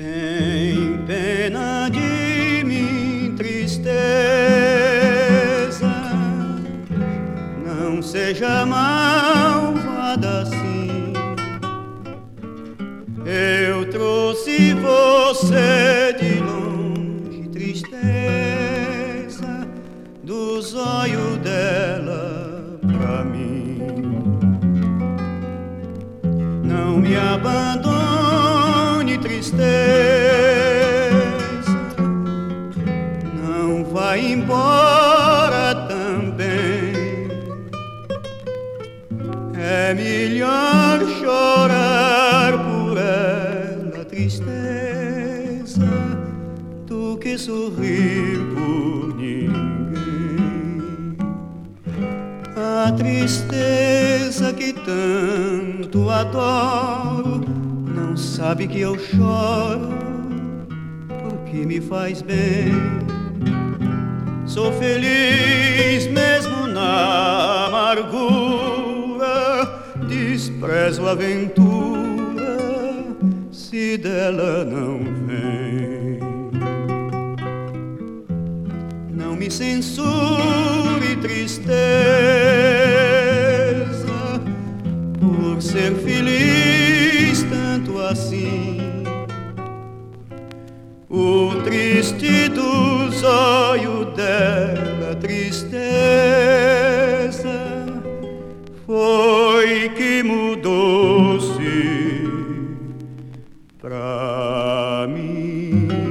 Tem pena de mim, tristeza, não seja malvada assim. Eu trouxe você de longe, tristeza, dos olhos dela pra mim. Não me abandone tristeza, não vai embora também. É melhor chorar por ela, tristeza, do que sorrir por ninguém. A tristeza que tanto adoro sabe que eu choro porque me faz bem. Sou feliz mesmo na amargura, desprezo a aventura se dela não vem. Não me censure tristeza por ser feliz tanto assim. O triste dos olhos dela, tristeza, foi que mudou-se pra mim.